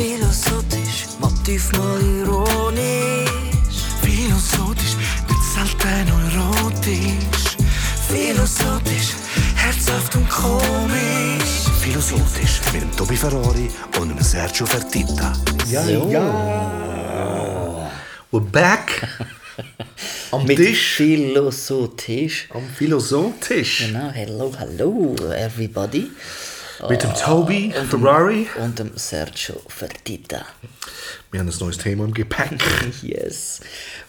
Philosophisch, Motiv mal ironisch. Philosophisch, nicht selten erotisch. Philosophisch, herzhaft und komisch. Philosophisch mit dem Tobi Ferrari und dem Sergio Fertitta. Ja, So. ja. We're back. Am Mit Tisch. Philosophisch. Am Philosophisch. Genau, hello, hello, everybody. Mit dem Tobi Ferrari. Und dem Sergio Fertitta. Wir haben ein neues Thema im Gepäck. Yes.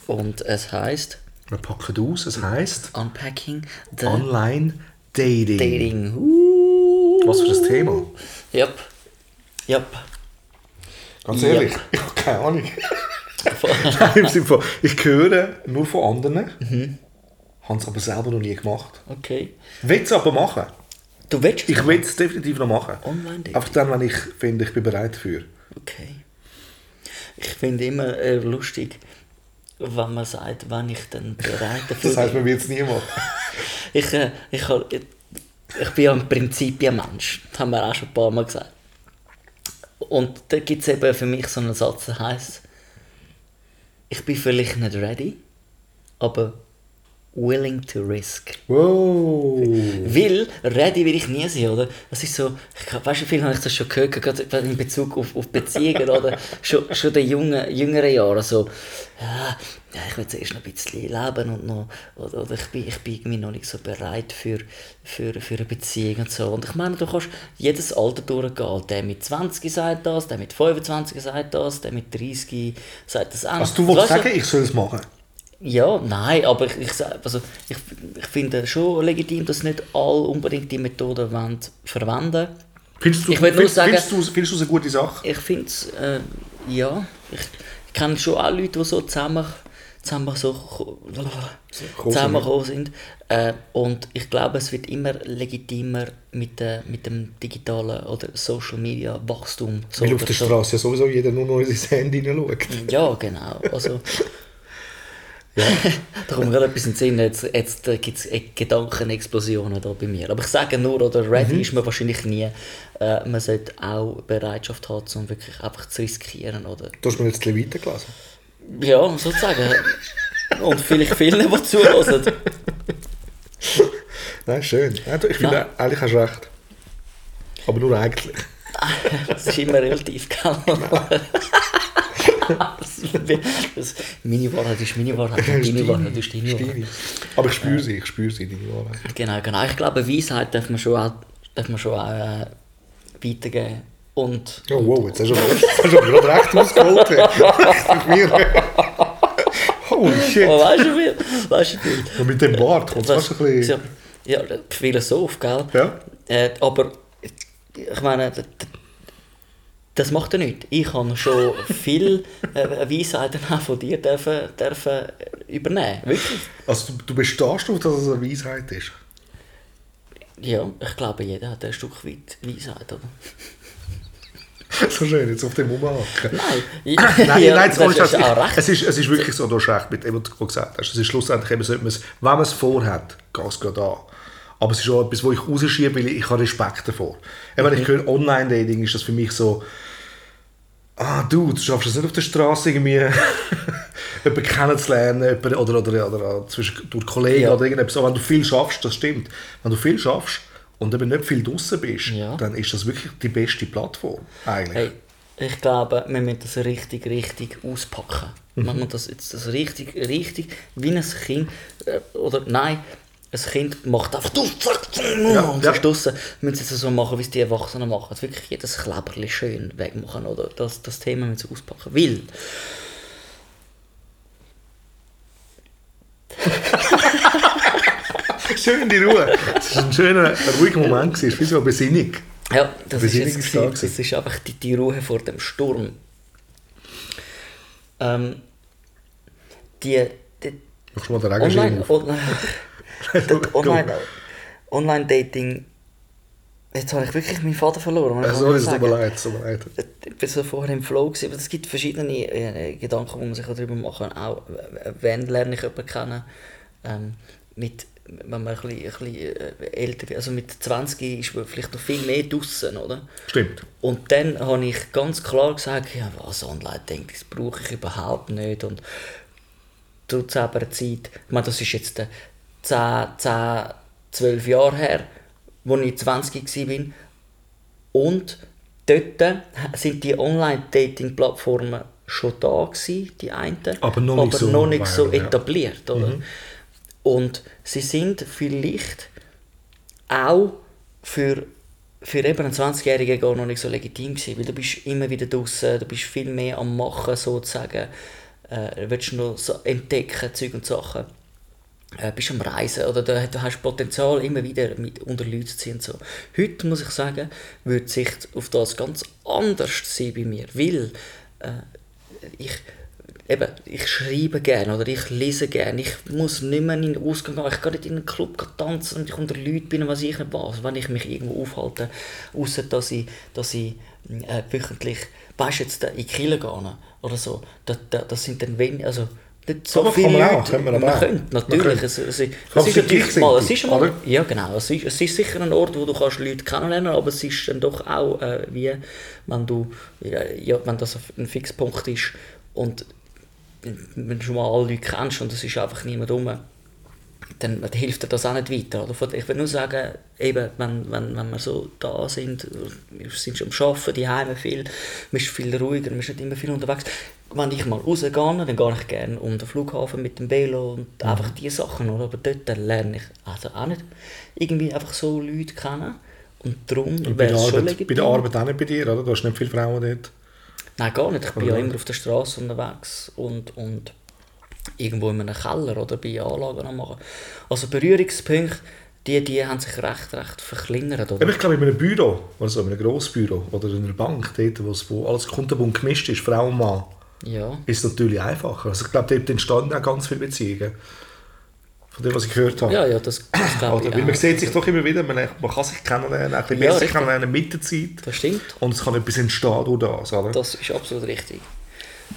Und es heißt Wir packen aus. Es heisst Unpacking the Online Dating. Dating. Uh. Was für ein Thema? Yep. Yep. Ganz ehrlich, ich habe keine Ahnung. Nein, ich höre nur von anderen, Mhm. habe es aber selber noch nie gemacht. Okay. Will es aber machen. Du willst Ich will es definitiv noch machen. Online-Dating? Einfach dann, wenn ich finde, ich bin bereit dafür. Okay. Ich finde immer äh, lustig, wenn man sagt, wenn ich dann bereit dafür Das heißt, man will es nie machen. Ich, äh, ich, ich, ich bin ja ein Prinzipienmensch. Das haben wir auch schon ein paar Mal gesagt. Und da gibt es eben für mich so einen Satz, der heisst, ich bin vielleicht nicht ready, aber willing to risk. Wow. Weil, ready will ich nie sein, oder? Das ist so, ich, weißt du, viel habe ich das schon gehört, gerade in Bezug auf, auf Beziehungen, oder? Schon, schon in den jungen, jüngeren Jahren, so, ja, ich will zuerst noch ein bisschen leben und noch, oder, oder ich, bin, ich bin irgendwie noch nicht so bereit für, für, für eine Beziehung und so. Und ich meine, du kannst jedes Alter durchgehen. Der mit 20 sagt das, der mit 25 sagt das, der mit 30 sagt das auch. Also du willst Weißt sagen, ich soll es machen? Ja, nein, aber ich, ich, also ich, ich finde schon legitim, dass nicht alle unbedingt die Methode wollen verwenden Findest du, Ich will nur sagen- findest, du, findest du es eine gute Sache? Ich finde es, äh, ja, ich, ich kenne schon auch Leute, die so zusammen, zusammen so zusammengekommen sind. Äh, und ich glaube, es wird immer legitimer mit, der, mit dem digitalen oder Social Media Wachstum. So Weil auf der so. Straße ja sowieso jeder nur noch in sein Handy hineinschaut. Ja, genau. Also, da kommt mir gerade etwas in den Sinn. Jetzt, jetzt äh, gibt es Gedankenexplosionen da bei mir. Aber ich sage nur, oder ready ist man wahrscheinlich nie. Äh, man sollte auch Bereitschaft haben, um wirklich einfach zu riskieren. Oder, Du hast mir jetzt ein bisschen weitergelassen. ja, sozusagen. Und vielleicht vielen, die zuhören. Nein, schön. Ja, du, ich finde, Nein. eigentlich hast du recht. Aber nur eigentlich. Das ist immer relativ, gell? das, meine Wahrheit ist meine Wahrheit. Deine Wahrheit ist deine Wahrheit. Aber ich spüre sie, ich spüre sie, deine Wahrheit. Genau, genau. Ich glaube, Weisheit darf man schon auch, darf man schon auch äh, weitergeben. Und Oh wow, jetzt hast du aber, gerade recht ausgeholt. Mit mir. Holy shit. oh, weißt du viel? Weißt du viel? Und mit dem Bart kommt es fast ein bisschen... Ja, Philosoph, gell? Ja. Äh, aber ich meine, das macht er nicht. Ich habe schon viel äh, Weisheiten von dir dürfen, dürfen übernehmen. Wirklich. Also du, du bestehst darauf, dass es eine Weisheit ist. Ja, ich glaube, jeder hat ein Stück weit Weisheit, oder? So schön, jetzt auf dem rumhaken. Nein, Nein, ja, nein, das ist recht. es ist, es ist wirklich so, du hast recht mit dem, was du gesagt hast. Es ist schlussendlich eben, es, wenn man es vorhat, geht es gerade an. Aber es ist auch etwas, wo ich rausschiebe, weil ich, ich habe Respekt davor. Eben, Wenn ich höre Online-Dating, ist das für mich so, ah du, du schaffst es nicht auf der Straße irgendwie jemanden kennenzulernen jemanden, oder, oder, oder, oder zwischen, durch Kollegen Ja. oder irgendetwas. Aber wenn du viel schaffst, das stimmt. Wenn du viel schaffst und eben nicht viel draußen bist, Ja. dann ist das wirklich die beste Plattform eigentlich. Hey, ich glaube, wir müssen das richtig, richtig auspacken. Mhm. Wenn man das jetzt das richtig, richtig, wie ein Kind, äh, oder nein, ein Kind macht einfach du, zack, zack, Ja, und ja. Wir müssen es so machen, wie es die Erwachsenen machen. Wirklich jedes Kleberli schön wegmachen. Oder das, das Thema müssen wir auspacken. Weil, Schön die Ruhe. Es war ein schöner, ruhiger Moment. Es ist wie so eine Besinnung. ja, das ist, Besinnung jetzt, ist gewesen. das ist einfach die, die Ruhe vor dem Sturm. Ähm, die, die, Machst du mal den Regenschirm Online, online, online, online Dating. Jetzt habe ich wirklich meinen Vater verloren. Also, kann ich es tut mir leid, tut mir leid. Ich war so vorher im Flow, gewesen, aber es gibt verschiedene äh, Gedanken, die man sich darüber machen kann. Auch, äh, wann lerne ich jemanden kennen? Ähm, mit, wenn man ein bisschen, ein bisschen äh, älter also mit 20 ist man vielleicht noch viel mehr draußen, oder? Stimmt. Und dann habe ich ganz klar gesagt, ja, was online denke das brauche ich überhaupt nicht. Und trotz aber Zeit, ich meine, das ist jetzt äh, 10, 10, 12 Jahre her, als ich 20 war. Und dort sind die Online-Dating-Plattformen schon da gewesen, die einen, Aber noch nicht so noch nicht so viral, ja. etabliert. Oder? Und sie sind vielleicht auch für, für eben einen 20-Jährigen gar noch nicht so legitim gewesen, weil du bist immer wieder draußen, du bist viel mehr am Machen sozusagen, äh, willst noch so entdecken, Zeug und Sachen. Äh, bist am Reisen oder du, du hast Potenzial immer wieder mit unter Leute zu ziehen. So. Heute muss ich sagen, wird sich auf das ganz anders sein bei mir, weil äh, ich, eben, ich schreibe gerne oder ich lese gerne. Ich muss nicht mehr in den Ausgang gehen. Ich gehe nicht in einen Club tanzen und ich unter Leuten bin, was ich nicht was. Wenn ich mich irgendwo aufhalte, außer dass ich, dass ich äh, wöchentlich, weißt jetzt in Kiel gehe oder so, das, das, das sind dann wenig, also nicht so Aber viele kann man auch, Leute. können wir auch. könnte, Man natürlich. könnte. Es, es, es, es man ist natürlich mal, es ist mal, ja genau, es ist, es ist sicher ein Ort, wo du kannst Leute kennenlernen aber es ist dann doch auch äh, wie, wenn du, ja, ja, wenn das ein Fixpunkt ist und wenn du schon mal alle Leute kennst und es ist einfach niemand rum, dann hilft dir das auch nicht weiter. Oder? Ich will nur sagen, eben, wenn, wenn, wenn wir so da sind, wir sind schon am Arbeiten, die Heime viel, man ist viel ruhiger, man ist nicht immer viel unterwegs. Wenn ich mal rausgehe, dann gehe ich gerne um den Flughafen mit dem Velo und einfach diese Sachen. Oder? Aber dort lerne ich also auch nicht irgendwie einfach so Leute kennen. Und darum Und bei der, Arbeit, bei der Arbeit auch nicht bei dir, oder? Du hast nicht viele Frauen dort. Nein, gar nicht. Ich bin ja immer auf der Straße unterwegs und, und irgendwo in einem Keller oder bei Anlagen machen. Also Berührungspunkte, die, die haben sich recht, recht verkleinert. Oder? Ich glaube, in einem Büro, oder so, in einem Grossbüro oder in einer Bank, dort, wo, es- alles kundenbunt gemischt ist, Frau und Mann, Ja. ist es natürlich einfacher. Also ich glaube, dort entstanden auch ganz viele Beziehungen. Von dem, was ich gehört habe. Ja, ja, das, das glaube ich weil man sieht sich doch immer wieder, man, man kann sich kennenlernen, ein bisschen Ja, besser kennenlernen mit der Zeit. Das stimmt. Und es kann etwas entstehen durch das. Oder? Das ist absolut richtig.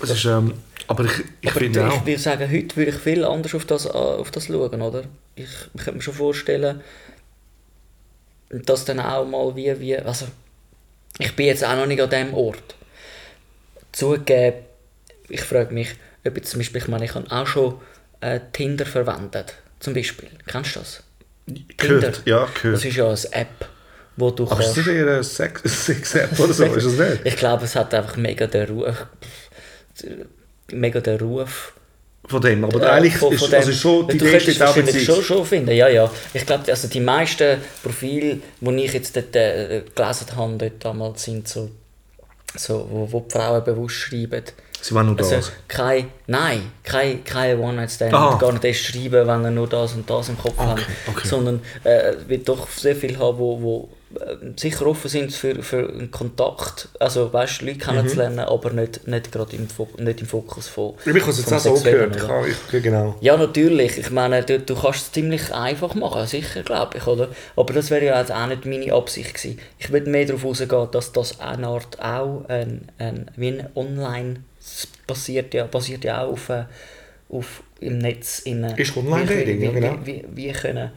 Das ist, ähm, aber ich, ich Aber finde auch... ich würde sagen, heute würde ich viel anders auf das, äh, auf das schauen, oder? Ich, ich könnte mir schon vorstellen, dass dann auch mal wie, wie, also ich bin jetzt auch noch nicht an diesem Ort. Zugegeben, ich frage mich, ob jetzt zum Beispiel, ich meine, ich habe auch schon äh, Tinder verwendet, zum Beispiel. Kennst du das? Gehört, ja, gehört. Das ist ja eine App, wo du aber ist kannst... das nicht eher ein Sex- Sex-App oder so? Ist das nicht? Ich glaube, es hat einfach mega den Ruf... Mega den Ruf... Von dem. Aber Ja, eigentlich von- ist von also dem- schon, die du Idee steht auch schon, schon finden, ja, ja. Ich glaube, also die meisten Profile, die ich jetzt dort, äh, gelesen habe, dort damals sind so, so wo, wo die Frauen bewusst schreiben. Sie wollen nur das. Also kein, nein, kein, kein One-Night-Stand, Aha. gar nicht erst schreiben, wenn er nur das und das im Kopf Okay, haben, okay. sondern äh, wird doch sehr viel haben, wo, wo sicher offen sind für, für einen Kontakt, also weißt, Leute kennenzulernen, aber nicht, nicht gerade im, Fo- nicht im Fokus von ich habe es jetzt auch so gehört. Ich genau. Ja, natürlich. Ich meine, du, du kannst es ziemlich einfach machen, sicher, glaube ich, oder? Aber das wäre ja jetzt auch nicht meine Absicht gewesen. Ich würde mehr darauf rausgehen, dass das eine Art auch ein, ein, wie ein Online basiert ja, basiert ja auch auf, äh, auf im Netz. In, äh, Ist Online-Dating, ja, genau. Wie, wie, wie können,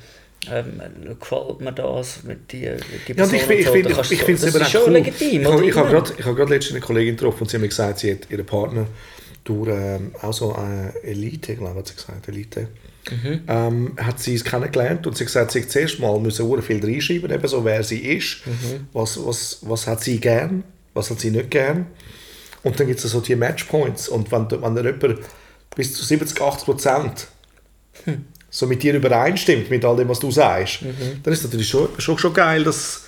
ähm, gefällt mir das mit die, die Ja, ich, ich, so, kannst ich, du- finde es eben schon cool. legitim, Ich, habe- ich habe gerade, ich habe gerade letztens eine Kollegin getroffen und sie hat mir gesagt, sie hat ihren Partner durch ähm, auch so eine Elite, glaube ich, hat gesagt, Elite, Mhm. ähm, hat sie es kennengelernt und sie hat gesagt, sie hat zuerst mal müssen sehr viel reinschreiben, eben so, wer sie ist, Mhm. was, was, was hat sie gern, was hat sie nicht gern. Und dann gibt es so die Matchpoints und wenn, wenn dann jemand bis zu 70, 80 Prozent Hm. So mit dir übereinstimmt, mit all dem, was du sagst, Mhm. dann ist es natürlich schon, schon, schon geil, dass,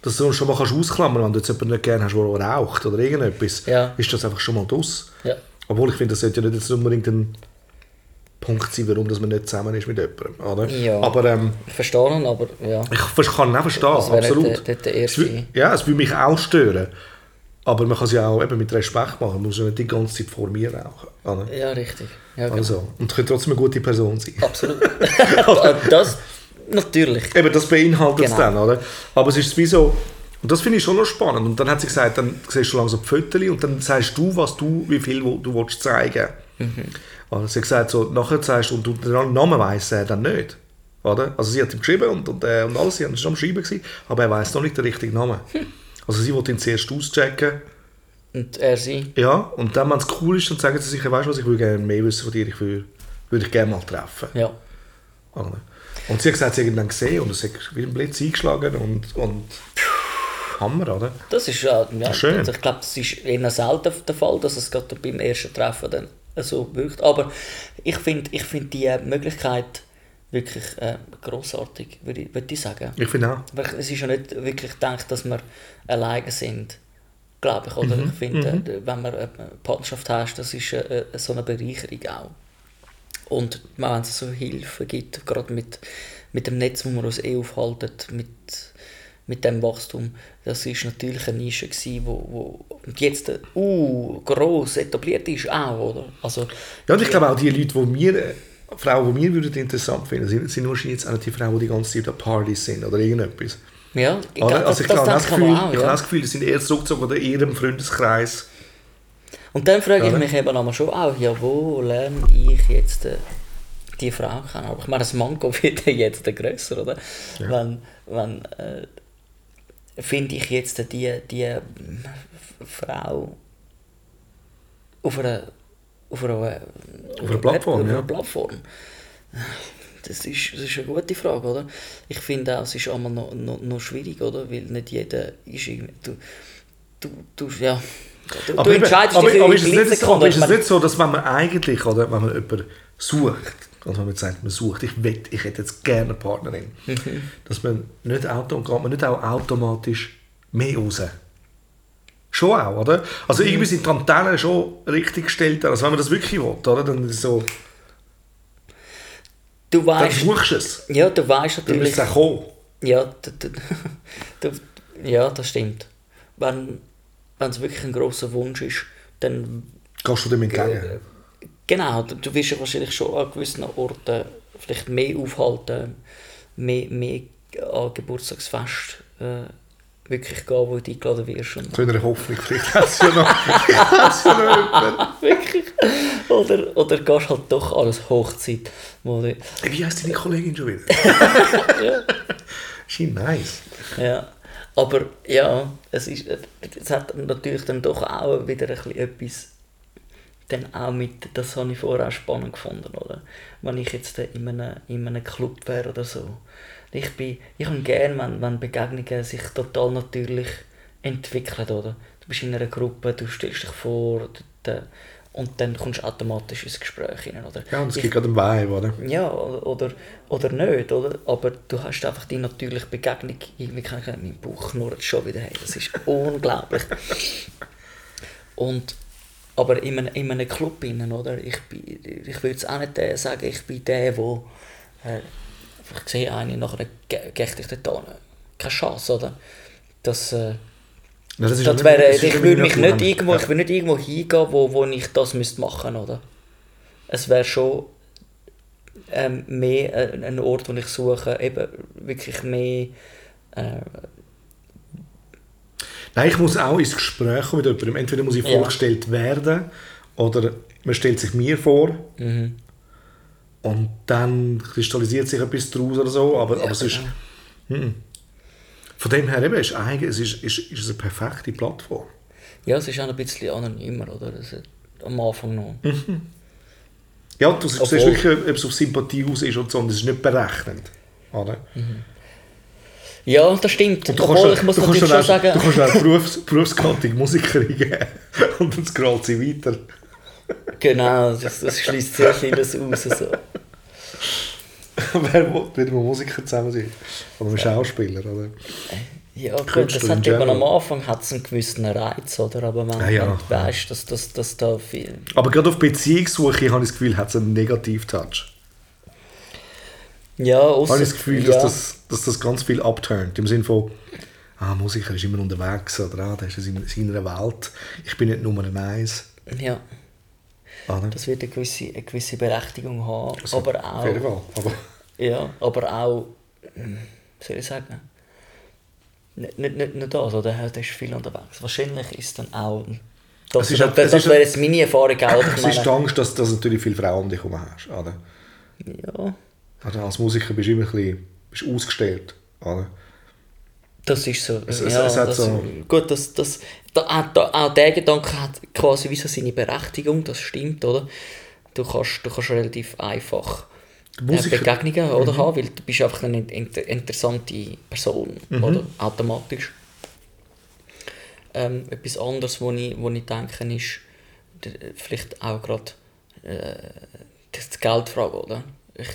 dass du schon mal kannst ausklammern wenn du jetzt jemanden nicht gerne hast, der raucht oder irgendetwas, Ja. ist das einfach schon mal draus. Ja. Obwohl ich finde, das sollte ja nicht jetzt unbedingt ein Punkt sein, warum dass man nicht zusammen ist mit jemandem. Oder? Ja. Aber ähm, Ich verstehe ihn, aber ja. ich kann ihn auch verstehen, Das wäre nicht absolut. der- der Es erste. Ja, es würde mich auch stören. Aber man kann es ja auch eben mit Respekt machen. Man muss ja nicht die ganze Zeit vor mir rauchen. Oder? Ja, richtig. Ja, genau. Also, und könnte trotzdem eine gute Person sein. Absolut. das natürlich. Eben, das beinhaltet es Genau. dann, oder? Aber es ist wie so, und das finde ich schon noch spannend. Und dann hat sie gesagt, dann siehst du langsam die Fotos und dann sagst du, was du, wie viel du willst zeigen Mhm. Also sie hat gesagt, so, nachher sagst du, und du den Namen weiss er dann nicht. Oder? Also sie hat ihm geschrieben und, und, äh, und alles, sie waren schon am Schreiben, gewesen, aber er weiß noch nicht den richtigen Namen. Also sie wollte ihn zuerst auschecken. Und er sie. Ja, und dann, wenn es cool ist, dann sagen sie sich, weißt du was, ich würde gerne mehr wissen von dir, ich würde, würde dich gerne mal treffen. Ja. Und sie hat gesagt, sie hat ihn dann gesehen und es hat wie ein Blitz eingeschlagen und, und Hammer, oder? Das ist ja, ja Schön. ich glaube, das ist eher selten der Fall, dass es gerade beim ersten Treffen dann so wirkt. Aber ich finde ich find die Möglichkeit wirklich äh, grossartig, würde ich, würde ich sagen. Ich finde auch. Es ist ja nicht wirklich gedacht, dass wir alleine sind, glaube ich. Oder ich finde, äh, wenn man eine Partnerschaft hast, das ist äh, äh, so eine Bereicherung auch. Und wenn es so Hilfe gibt, gerade mit, mit dem Netz, wo wir uns eh aufhalten, mit, mit dem Wachstum, das ist natürlich eine Nische gewesen, wo, wo jetzt äh, uh, gross etabliert ist auch, oder? Also, Ja, und ich glaube auch die Leute, die mir, äh, Frauen, die mir würden interessant finden, sind, sind wahrscheinlich jetzt auch die Frauen, die die ganze Zeit an Partys sind oder irgendetwas. ja, ich Also ich das, das das, Gefühl, ich auch, ich habe ja. das Gefühl, die sind eher zurückgezogen oder eher im Freundeskreis. Und dann frage ich mich eben aber schon auch, ja, wo lerne ich jetzt äh, die Frau kennen? Aber ich meine, das Manko wird ja jetzt grösser, oder? Wenn, wenn äh, finde ich jetzt die, die Frau auf einer, auf einer, Auf einer Plattform, auf einer ja. Plattform. Das ist, das ist eine gute Frage, oder? Ich finde auch, es ist einmal noch, noch, noch schwierig, oder? Weil nicht jeder ist irgendwie... Du, du, du, ja... Du, du eben, entscheidest aber, dich aber ist es nicht, so, aber ist es nicht so, dass wenn man eigentlich, oder, wenn man jemanden sucht, also wenn man sagt, man sucht, ich will, ich hätte jetzt gerne eine Partnerin, Mhm. dass man nicht, auto, geht man nicht auch automatisch mehr raus. Schon auch, oder? Also Mhm. irgendwie sind die Antennen schon richtig gestellt. Also wenn man das wirklich will, oder? Dann ist so, Du dann weißt, suchst du es. ja, du weißt Dann natürlich, es auch kommen. ja, du, du, ja, das stimmt. Wenn wenn es wirklich ein großer Wunsch ist, dann Gehst du dem entgegen. genau, du, du wirst ja wahrscheinlich schon an gewissen Orten vielleicht mehr aufhalten, mehr, mehr an Geburtstagsfest äh, wirklich gehen, wo du eingeladen wirst. Und Zu einer Hoffnung, vielleicht hat es ja noch, wirklich. Oder, oder gehst halt doch alles Hochzeit. Wo du, Wie heisst deine Kollegin schon wieder? ja. She nice. Ja, aber ja, es, ist, es hat natürlich dann doch auch wieder ein bisschen etwas dann auch mit, das habe ich vorher auch spannend gefunden, oder? Wenn ich jetzt in einem, in einem Club wäre oder so. Ich, bin, ich habe gerne, wenn, wenn Begegnungen sich total natürlich entwickeln, oder? Du bist in einer Gruppe, du stellst dich vor d- und dann kommst du automatisch ins Gespräch hinein, oder? Ja, und es Ich- gibt gerade einen Vibe, oder? ja, oder, oder, nicht, oder? Aber du hast einfach die natürliche Begegnung. Irgendwie kann ich mein Bauch knurrt schon wieder. Hey, das ist unglaublich. Und, aber in einem, in einem Club, innen, oder? Ich, bin, ich würde jetzt auch nicht der sagen, ich bin der, der äh, ich sehe einen, nachher ge- gehe ich dort hin. Keine Chance, oder? Das, äh, Ja, das ist das wäre, ich ja würde mich nicht irgendwo, Ja. ich würde nicht irgendwo hingehen, wo, wo ich das müsste machen oder? Es wäre schon ähm, mehr äh, ein Ort, wo ich suche, eben wirklich mehr äh, Nein, ich muss auch ins Gespräch kommen mit jemandem. Entweder muss ich Ja. vorgestellt werden oder man stellt sich mir vor Mhm. Und dann kristallisiert sich etwas daraus oder so. Aber, aber es ist, genau. Mhm. von dem her eben, ist, es ist, ist, ist eine perfekte Plattform. Ja, es ist auch ein bisschen anonymer, oder? Am Anfang noch. Ja, du siehst Obwohl- wirklich, ob es auf Sympathie aus ist und so, und es ist nicht berechnend. Oder? Ja, das stimmt. Und du Obwohl, kannst, ich muss du kannst natürlich schon sagen... du kannst auch Berufs, Berufsgattung Musikerin geben und dann scrollt sie weiter. Genau, das, das schließt sehr vieles aus. So. Wer will wieder mal Musiker zusammen sein? Oder ein Schauspieler, oder? Ja, gut, Künstler das hat eben am Anfang hat's einen gewissen Reiz, oder? Aber wenn, Ah, ja. weißt, dass, dass, dass da viel... Aber gerade auf Beziehungssuche habe ich das Gefühl, hat es einen Negativ-Touch. Ja, ausser, Habe ich das Gefühl, ja, dass, das, dass das ganz viel abturnt. Im Sinne von, ah, Musiker ist immer unterwegs, oder ah, der ist in seiner Welt. Ich bin nicht Nummer eins. Ja, Oder? das wird eine gewisse, eine gewisse Berechtigung haben, Also, aber Auf jeden auch... Fall. Aber, Ja, aber auch... hm, wie soll ich sagen? Nicht, nicht, nicht nur das, oder? Der ist viel unterwegs. Wahrscheinlich ist dann auch... Das, Es ist das, halt- das ist wäre halt- jetzt meine Erfahrung auch. es ist die Angst, dass, dass natürlich viele Frauen um dich herum hast. Oder? ja, Also als Musiker bist du immer ein bisschen bist du ausgestellt. Oder? Das ist so. Es- es- ja, es das, so- Gut, das, das, da, auch, auch der Gedanke hat quasi wie so seine Berechtigung, das stimmt, oder? Du kannst, du kannst relativ einfach äh, Musiker- Mhm. Begegnungen oder, haben, weil du bist einfach eine inter interessante Person, Mhm. oder? Automatisch. Ähm, etwas anderes, wo ich, wo ich denke, ist der- vielleicht auch gerade äh, das die Geldfrage, oder? Ich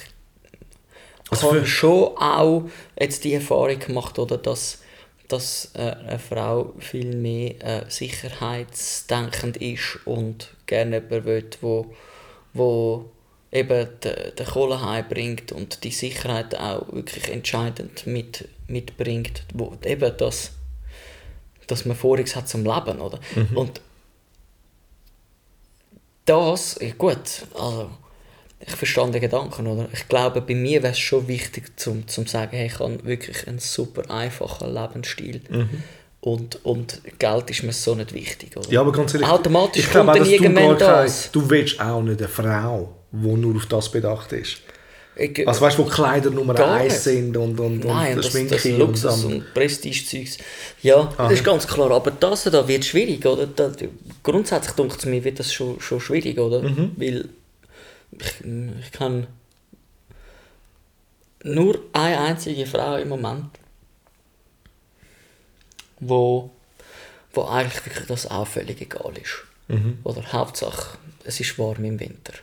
Also habe schon auch jetzt die Erfahrung gemacht, oder, dass, dass äh, eine Frau viel mehr äh, sicherheitsdenkend ist und gerne jemanden will, wo, wo eben den, Kohle heimbringt und die Sicherheit auch wirklich entscheidend mit, mitbringt, wo eben das, dass man Vorix hat zum Leben, oder? Und das, gut, also ich verstehe den Gedanken, oder? Ich glaube, bei mir wäre es schon wichtig, zum zu sagen, hey, ich habe wirklich einen super einfachen Lebensstil. Und, und Geld ist mir so nicht wichtig, oder? Ja, aber ganz ehrlich, Automatisch ich glaube kommt auch, dass du gar kein- das. Du willst auch nicht eine Frau, die nur auf das bedacht ist. Ich, Also weißt du, wo Kleider Nummer Gar eins nicht. sind und, und, Nein, und das, Schminke das Luxus und, und Prestige-Zeugs. Ja, das ist ganz klar. Aber das da wird schwierig, oder? Da, grundsätzlich denkt es mir, wird das schon, schon schwierig, oder? Mhm. Weil ich, ich kann nur eine einzige Frau im Moment, wo, wo eigentlich wirklich das auch völlig egal ist. Mhm. Oder Hauptsache, es ist warm im Winter.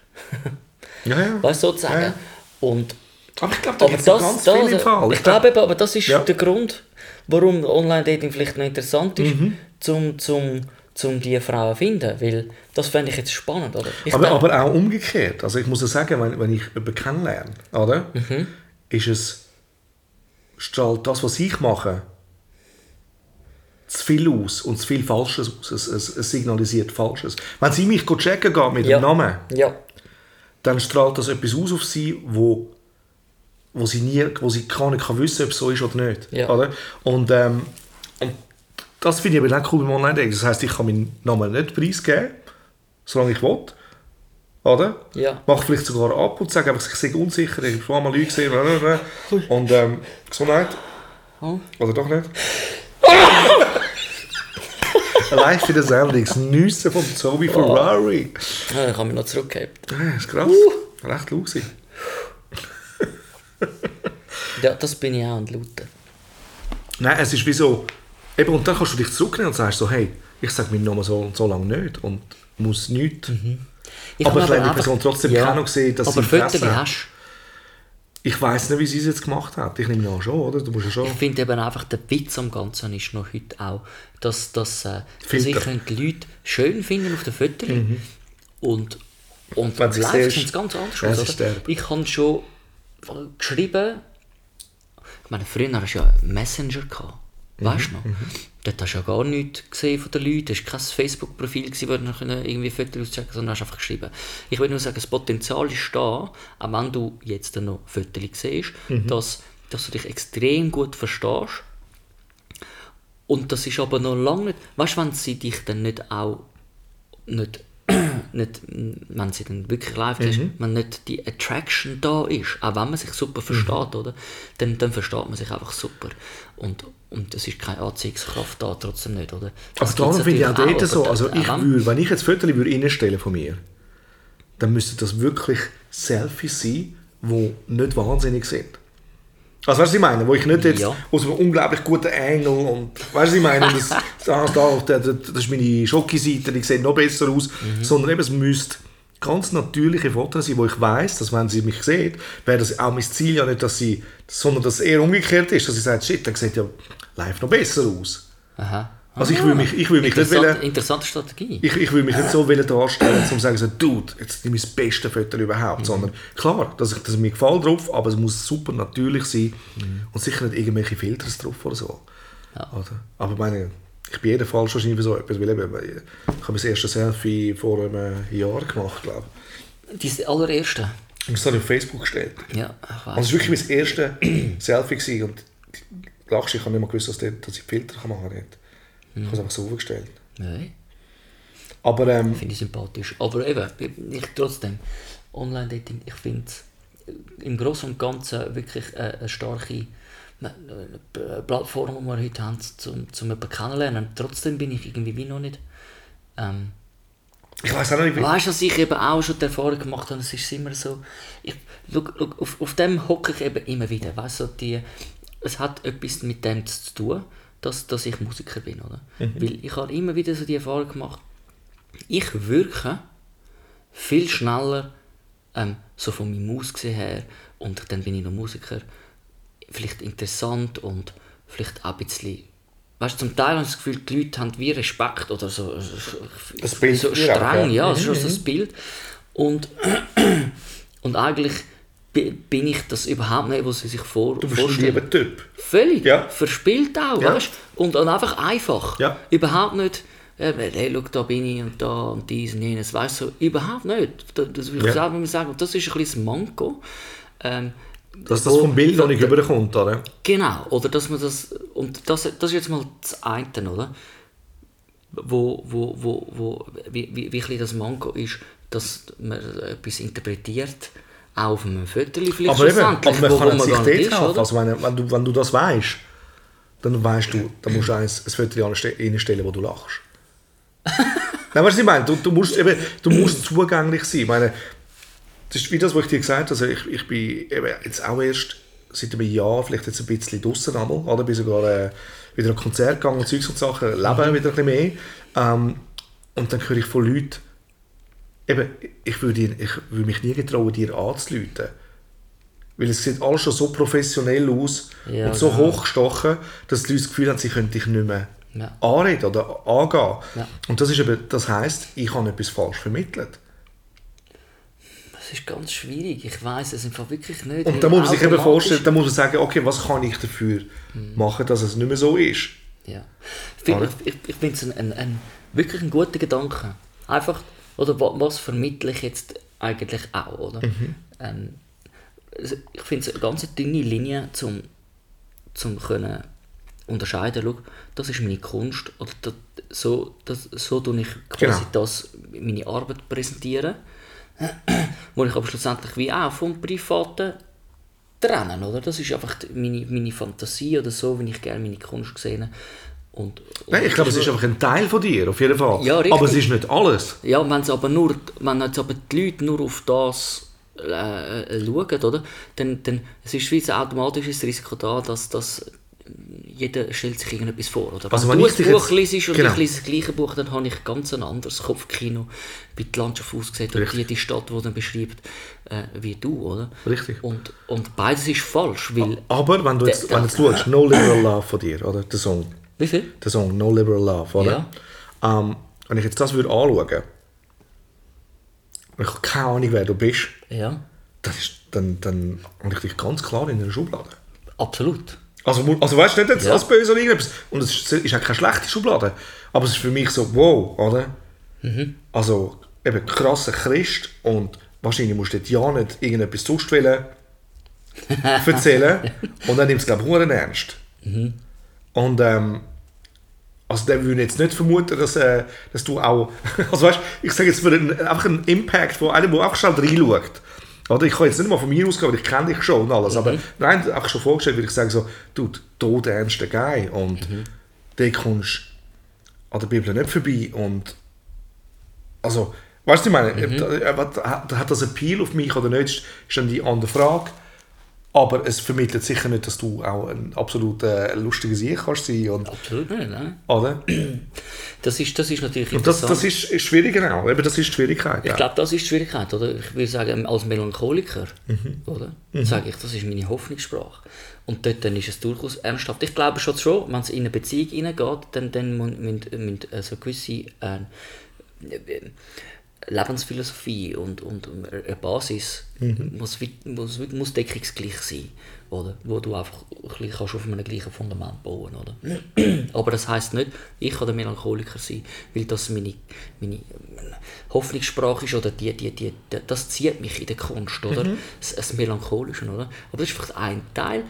ja, ja. Weißt du, sozusagen. Ja. Und Aber ich glaube, da gibt es das, ganz das, viel im Fall. Ich glaube eben, aber das ist Ja. der Grund, warum Online-Dating vielleicht noch interessant ist, Mhm. zum, zum, zum die Frauen zu finden. Weil das fände ich jetzt spannend, oder? Ich aber, denk- aber auch umgekehrt. Also ich muss ja sagen, wenn, wenn ich jemanden kennenlerne, oder, Mhm. ist es, strahlt das, was ich mache, zu viel aus und zu viel Falsches aus. Es, es, es signalisiert Falsches. Wenn sie mich checken geht mit ja. dem Namen, Ja, dann strahlt das etwas aus auf sie, wo, wo sie nie, wo sie gar nicht kann wissen, ob es so ist oder nicht. Ja. Oder? Und, ähm, das finde ich aber auch cool beim Online-Dating. Das heisst, ich kann meinen Namen nicht preisgeben, solange ich will. Oder? Ja. Mach vielleicht sogar ab und sage einfach, ich sehe unsicher, ich habe schon einmal Leute gesehen. Und ähm, Gesundheit. Oh. Oder doch nicht? Live in der Sendung, das Nüssen von Zoe Ferrari. ja ich habe mich noch zurückgegeben. Ja, ist krass. Recht laut. Ja, das bin ich auch und lauten. Nein, es ist wie so, eben, und dann kannst du dich zurücknehmen und sagst so, hey, ich sage meinen Namen so und so lange nicht und muss nichts. Ich Aber habe wenn die Person trotzdem kennen und dass aber sie Interesse Fotos hast Ich weiß nicht, wie sie es jetzt gemacht hat. Ich nehme an schon, oder? Du musst ja schon... Ich finde eben einfach, der Witz am Ganzen ist noch heute auch, dass, dass, äh, dass ich die Leute schön finden auf den Fotos und, und sie live sieht es ganz anders ja, aus. Ich habe schon geschrieben, ich meine, früher hast du ja Messenger gehabt. Weißt du noch? Dort hast du ja gar nichts gesehen von den Leuten. Es war kein Facebook-Profil, wo du noch irgendwie Fotos auschecken sondern hast einfach geschrieben. Ich will nur sagen, das Potenzial ist da, auch wenn du jetzt noch Fotos siehst, dass, dass du dich extrem gut verstehst. Und das ist aber noch lange nicht. Weißt du, wenn sie dich dann nicht auch nicht, nicht wenn sie dann wirklich live ist, wenn nicht die Attraction da ist, auch wenn man sich super versteht, oder? Dann, dann versteht man sich einfach super. Und, und es ist keine Anziehungskraft da, trotzdem nicht, oder? Das darum gibt's finde ich auch dort so, also ich würde, wenn ich jetzt Fotos würde reinstellen von mir, dann müssten das wirklich Selfies sein, die nicht wahnsinnig sind. Also weißt du, was ich meine? Wo ich nicht jetzt Ja. aus einem unglaublich guten Engel und weißt du, was ich meine? Das, das, da, da, das ist meine Schoki-Seite, die sieht noch besser aus. Sondern eben, es müsste ganz natürliche Fotos sein, wo ich weiß, dass wenn sie mich sieht, wäre das auch mein Ziel ja nicht, dass sie, sondern dass es eher umgekehrt ist, dass sie sagt, shit, der sieht ja live noch besser aus. Aha. Also ich will mich, ich will mich nicht Interessant, wollen, interessante Strategie. ich, ich will mich nicht so wollen darstellen, um zu sagen, so, Dude, jetzt nehme ich das beste Foto überhaupt. Mhm. Sondern klar, dass ich, dass mir gefällt drauf, aber es muss super natürlich sein Mhm. und sicher nicht irgendwelche Filter drauf oder so. Oder? Aber ich meine, ich bin jedenfalls wahrscheinlich für so etwas, weil eben, ich habe das erste Selfie vor einem Jahr gemacht, glaube ich. Die allererste. Ich habe es auf Facebook gestellt. Ja, ich Also es war wirklich mein erstes Selfie gewesen und lachst, ich habe nicht mal gewusst, dass, der, dass ich Filter machen kann. dort. Ich habe es einfach so aufgestellt. Nein. Aber ähm, Finde ich sympathisch. Aber eben, ich trotzdem, Online-Dating, ich finde im Großen und Ganzen wirklich eine, eine starke äh, äh, Plattform, die wir heute haben, um, um jemanden kennenlernen. Trotzdem bin ich irgendwie wie noch nicht... Ähm, Ich weiß auch nicht, wie... Weißt du, was ich eben auch schon die Erfahrung gemacht habe, es ist immer so, ich, schau, schau, auf, auf dem hocke ich eben immer wieder, weißt du, die, es hat etwas mit dem zu tun, dass, dass ich Musiker bin, oder? Weil ich habe immer wieder so die Erfahrung gemacht, ich wirke viel schneller, ähm, so von meinem Aussehen her, und dann bin ich noch Musiker, vielleicht interessant und vielleicht auch ein bisschen Weißt du, zum Teil habe ich das Gefühl, die Leute haben wie Respekt oder so, Das Bild so streng, ja. ja, das ist schon so das Bild. Und, und eigentlich bin ich das überhaupt nicht, was sie sich vor, Du bist ein vorstellen. lieber Typ. Völlig. Ja. Verspielt auch, Ja. weißt? Und, und einfach einfach. Ja. Überhaupt nicht, äh, hey, schau, da bin ich und da und dies und jenes, weißt du, so, überhaupt nicht. Das, das will ich Ja. selber sagen. Und das ist ein bisschen das Manko. Ähm, Dass das wo- vom Bild noch nicht rüberkommt, oder? Genau, oder dass man das, und das, das ist jetzt mal das eine, oder? Wo, wo, wo, wo, wie, wie, wie ein das Manko ist, dass man etwas interpretiert, auch auf einem Foto vielleicht Aber eben, aber man kann wo sich dort ist, helfen. Also wenn, wenn, du, wenn du das weißt, dann weißt du, dann musst du eins, ein Foto reinstellen, wo du lachst. Nein, weißt du, was ich meine? Du, du, musst eben, du musst zugänglich sein. Ich meine, das ist wie das, was ich dir gesagt habe. Also ich, ich bin eben jetzt auch erst seit einem Jahr, vielleicht jetzt ein bisschen draussen einmal, oder? bin sogar äh, wieder an Konzert gegangen und Zeugs und Sachen, lebe wieder ein bisschen mehr. Ähm, und dann höre ich von Leuten, eben, ich würde, dir- ich würde mich nie getrauen, dir anzuleuten. Weil es sieht alles schon so professionell aus Ja, und so genau. hochgestochen, dass die Leute das Gefühl haben, sie können dich nicht mehr Ja. anreden oder angehen. Ja. Und das, ist eben, das heisst, ich habe etwas falsch vermittelt. Das ist ganz schwierig, ich weiß es einfach wirklich nicht. Und da muss man sich eben vorstellen, da muss man sagen, okay, was kann ich dafür machen, dass es nicht mehr so ist. Ja. Ich, ich finde es ein, ein, ein, wirklich ein guter Gedanke. Einfach, oder wa- was vermittle ich jetzt eigentlich auch, oder? Mhm. Ähm, ich finde es eine ganz dünne Linie, zum, zum können unterscheiden, schau, das ist meine Kunst, oder das, so, das, so tue ich quasi Genau. das, meine Arbeit präsentieren, wo ich aber schlussendlich wie auch vom Privaten trennen, oder? Das ist einfach meine, meine Fantasie oder so, wie ich gerne meine Kunst sehe. Und, und Nein, ich glaube, es ist einfach ein Teil von dir, auf jeden Fall. Ja. Aber es ist nicht alles. Ja, wenn es aber nur, wenn jetzt aber die Leute nur auf das äh, äh, schauen, oder? Dann, dann es ist wie ein automatisches Risiko da, dass, dass jeder stellt sich irgendetwas vor. Oder? Also wenn wenn du ein Buch liest und Genau. ich lese das gleiche Buch, dann habe ich ganz ein anderes Kopfkino, wie die Landschaft aussieht und die Stadt, die dann beschreibt, äh, wie du, oder? Richtig. Und, und beides ist falsch, weil... Aber wenn du jetzt, wenn du jetzt schaust, No Liberal Love von dir, oder? Der Song. Wie viel? Der Song No Liberal Love, oder? Ähm, wenn ich jetzt das würde anschauen, und ich habe keine Ahnung, wer du bist, Ja, dann, ist, dann, dann habe ich dich ganz klar in einer Schublade. absolut. Also, also weißt du, nicht jetzt Ja. als böse oder irgendetwas. Und es ist, ist auch keine schlechte Schublade. Aber es ist für mich so, wow, oder? Mhm. Also, eben krasser Christ und wahrscheinlich musst du dort ja nicht irgendetwas sonst wollen erzählen. und dann nimmt es, glaube ich, ernst. Mhm. Und ähm, also der würde jetzt nicht vermuten, dass, äh, dass du auch, also weißt, ich sage jetzt für einen, einfach einen Impact von einem, der einfach schnell reinschaut. Oder ich kann jetzt nicht mal von mir ausgehen, weil ich kenne dich schon und alles, aber rein einfach schon vorgestellt, würde ich sagen so, du, tot ernster Guy und Mhm. der kommst an der Bibel nicht vorbei und also, weißt du, ich meine, Mhm. äh, hat, hat das Appeal auf mich oder nicht, ist ist dann die andere Frage. Aber es vermittelt sicher nicht, dass du auch ein absolut äh, lustiger Sieg kannst sein und, Absolut nicht, ne? oder? Das ist, das ist natürlich Und das, interessant. das ist ist schwierig, genau. Eben, das ist die Schwierigkeit. Ich ja. glaube, das ist die Schwierigkeit, oder? Ich würde sagen, als Melancholiker, Mhm. oder? Sage ich, das ist meine Hoffnungssprache. Und dort dann ist es durchaus ernsthaft. Ich glaube schon, schon wenn es in eine Beziehung hineingeht, dann, dann müssen, müssen, müssen äh, so gewisse äh, Lebensphilosophie und, und eine Basis Mhm. muss, muss, muss deckungsgleich sein, oder? Wo du einfach ein kannst auf einem gleichen Fundament bauen, oder? Aber das heißt nicht, ich kann der Melancholiker sein, weil das meine, meine Hoffnungssprache ist oder die, die, die, das zieht mich in der Kunst, oder? Das, das Melancholische, oder? Aber das ist vielleicht ein Teil.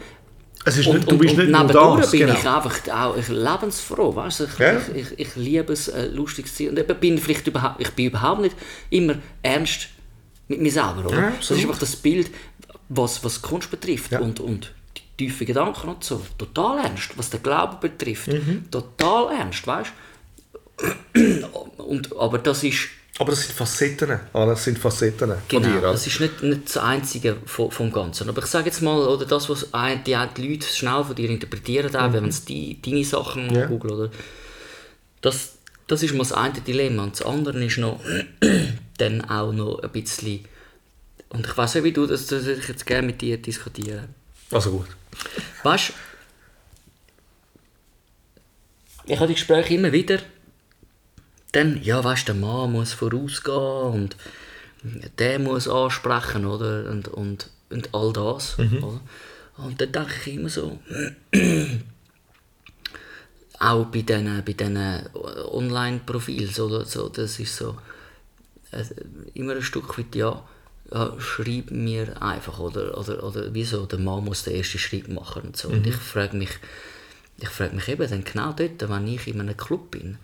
Es ist Und, nicht, du und, bist und nicht nur nebendurch das. bin Genau. ich einfach auch ich lebensfroh, weißt du? Ich, Ja. ich, ich, ich liebe es, äh, lustig zu sein. Und eben bin vielleicht überhaupt, ich bin überhaupt nicht immer ernst mit mir selber, oder? Ja, das ist einfach das Bild, was, was Kunst betrifft Ja. und, und die tiefen Gedanken und so, total ernst. Was den Glauben betrifft, Mhm. total ernst, weißt du? Und, aber das ist, Aber das sind Facetten. Ah, das sind Facetten von genau, dir. das ist nicht, nicht das Einzige vom, vom Ganzen. Aber ich sage jetzt mal, oder das, was ein, die, die Leute schnell von dir interpretieren, auch, wenn sie die, deine Sachen Mhm. Ja. googeln, oder? Das, das ist mal das eine Dilemma. Und das andere ist noch, dann auch noch ein bisschen, und ich weiß nicht, wie du das, das würde ich jetzt gerne mit dir diskutieren. Also gut. Weißt du, ich habe die Gespräche immer wieder, dann, ja, weißt du, der Mann muss vorausgehen und der muss ansprechen, oder? Und, und, und all das, oder? Und dann denke ich immer so, auch bei diesen bei diesen Online-Profilen, so, so, das ist so, immer ein Stück weit, ja, ja, schreib mir einfach, oder, oder, oder wieso, der Mann muss den ersten Schritt machen und so. Und ich frage mich, ich frage mich eben dann genau dort, wenn ich in einem Club bin,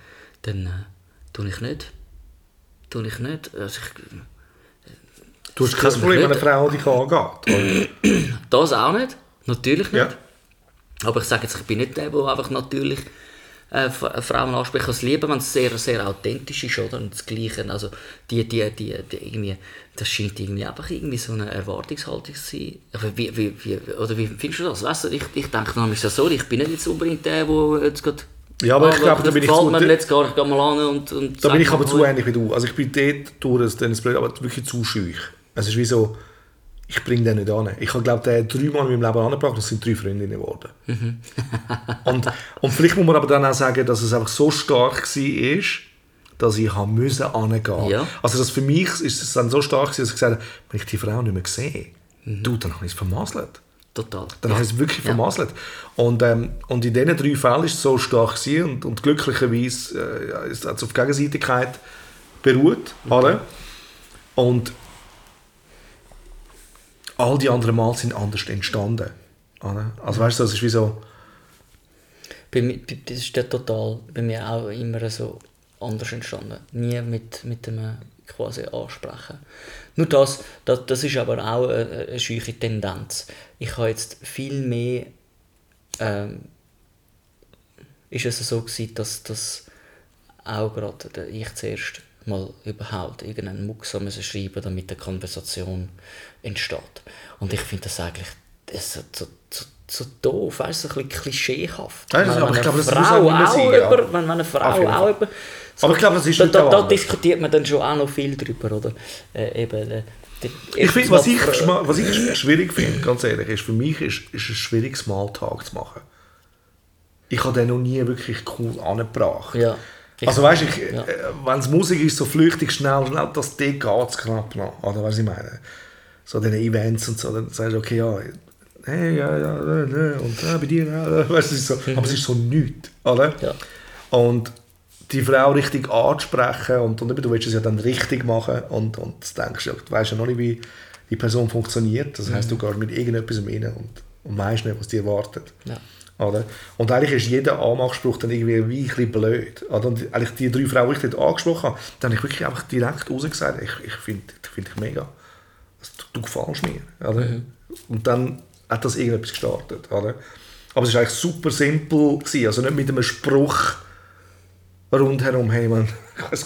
dann äh, tue ich nicht, tue ich nicht, also ich, Du hast kein Problem, mir wenn eine nicht. Frau dich angeht. Das auch nicht, natürlich nicht. Ja. Aber ich sage jetzt, ich bin nicht der, der einfach natürlich äh, F- Frauen anspricht. Ich liebe, wenn es sehr, sehr authentisch ist, oder? Und das Gleiche, also die, die, die, die irgendwie, das scheint irgendwie einfach irgendwie so eine Erwartungshaltung zu sein. Wie, wie, wie, oder wie findest du das? Weißt du, ich, ich denke nämlich so, sorry, ich bin nicht jetzt unbedingt der, der jetzt gerade... Ja, aber ich Ah, glaube, da bin ich zu- mir jetzt gar geh mal an und, und Da bin ich aber zu ähnlich wie du. Also ich bin dort durch, das- blöd, aber wirklich zu schüch. Es ist wie so, ich bringe den nicht an. Ich habe, glaube ich, dreimal in meinem Leben angebracht und es sind drei Freundinnen geworden. und, und vielleicht muss man aber dann auch sagen, dass es einfach so stark war, dass ich haben müssen angehen. Ja. Also das für mich ist es dann so stark, gewesen, dass ich gesagt habe, wenn ich die Frau nicht mehr sehe, du, dann habe ich es vermasselt. Total. Dann habe ich es wirklich Ja. vermasselt. Und, ähm, und in diesen drei Fällen ist es so stark und, und glücklicherweise äh, ja, ist es auf Gegenseitigkeit beruht. Alle. Und all die anderen Mal sind anders entstanden. Oder? Also weißt du, das ist wie so, Bei mir, bei- das ist ja total bei mir auch immer so anders entstanden. Nie mit, mit dem quasi ansprechen. Nur das, das, das ist aber auch eine, eine scheuche Tendenz. Ich habe jetzt viel mehr ähm, ist es so gewesen, dass, dass auch gerade ich zuerst mal überhaupt irgendeinen Mucks schreiben damit eine Konversation entsteht. Und ich finde das eigentlich das so, so, so, so doof, weißt du, so ein bisschen klischeehaft. Ja, das- aber ich eine das Frau auch über, wenn, wenn eine Frau auch über... Aber ich glaube, das ist da, da, da diskutiert man dann schon auch noch viel drüber, oder? Äh, eben, äh, ich find, was, ich, was ich schwierig finde, ganz ehrlich, ist, für mich ist, ist es schwierig, Smalltalk zu machen. Ich habe den noch nie wirklich cool angebracht. Ja. Also weißt du, Ja. äh, wenn es Musik ist, so flüchtig, schnell, schnell, das Ding geht es knapp noch. Oder was ich meine? So diese Events und so, dann sagst du, okay, ja, hey, ja, ja, äh, und äh, bei dir, äh, weißt du, es ist so, aber es ist so nichts, oder? Ja. Und die Frau richtig anzusprechen und, und du willst es ja dann richtig machen und, und du denkst ja, du weißt ja noch nicht, wie die Person funktioniert. Das heißt, du Mhm. gehst mit irgendetwas rein und, und weißt nicht, was dir erwartet. Ja. Oder? Und eigentlich ist jeder Anmachspruch dann irgendwie wie ein bisschen blöd. Oder? Und eigentlich die drei Frauen, die ich dort angesprochen habe, dann habe ich wirklich einfach direkt rausgesagt, ich, ich finde find dich mega. Also, du, du gefällst mir. Oder? Und dann hat das irgendetwas gestartet. Oder? Aber es war eigentlich super simpel. Gewesen. Also nicht mit einem Spruch rundherum, nicht.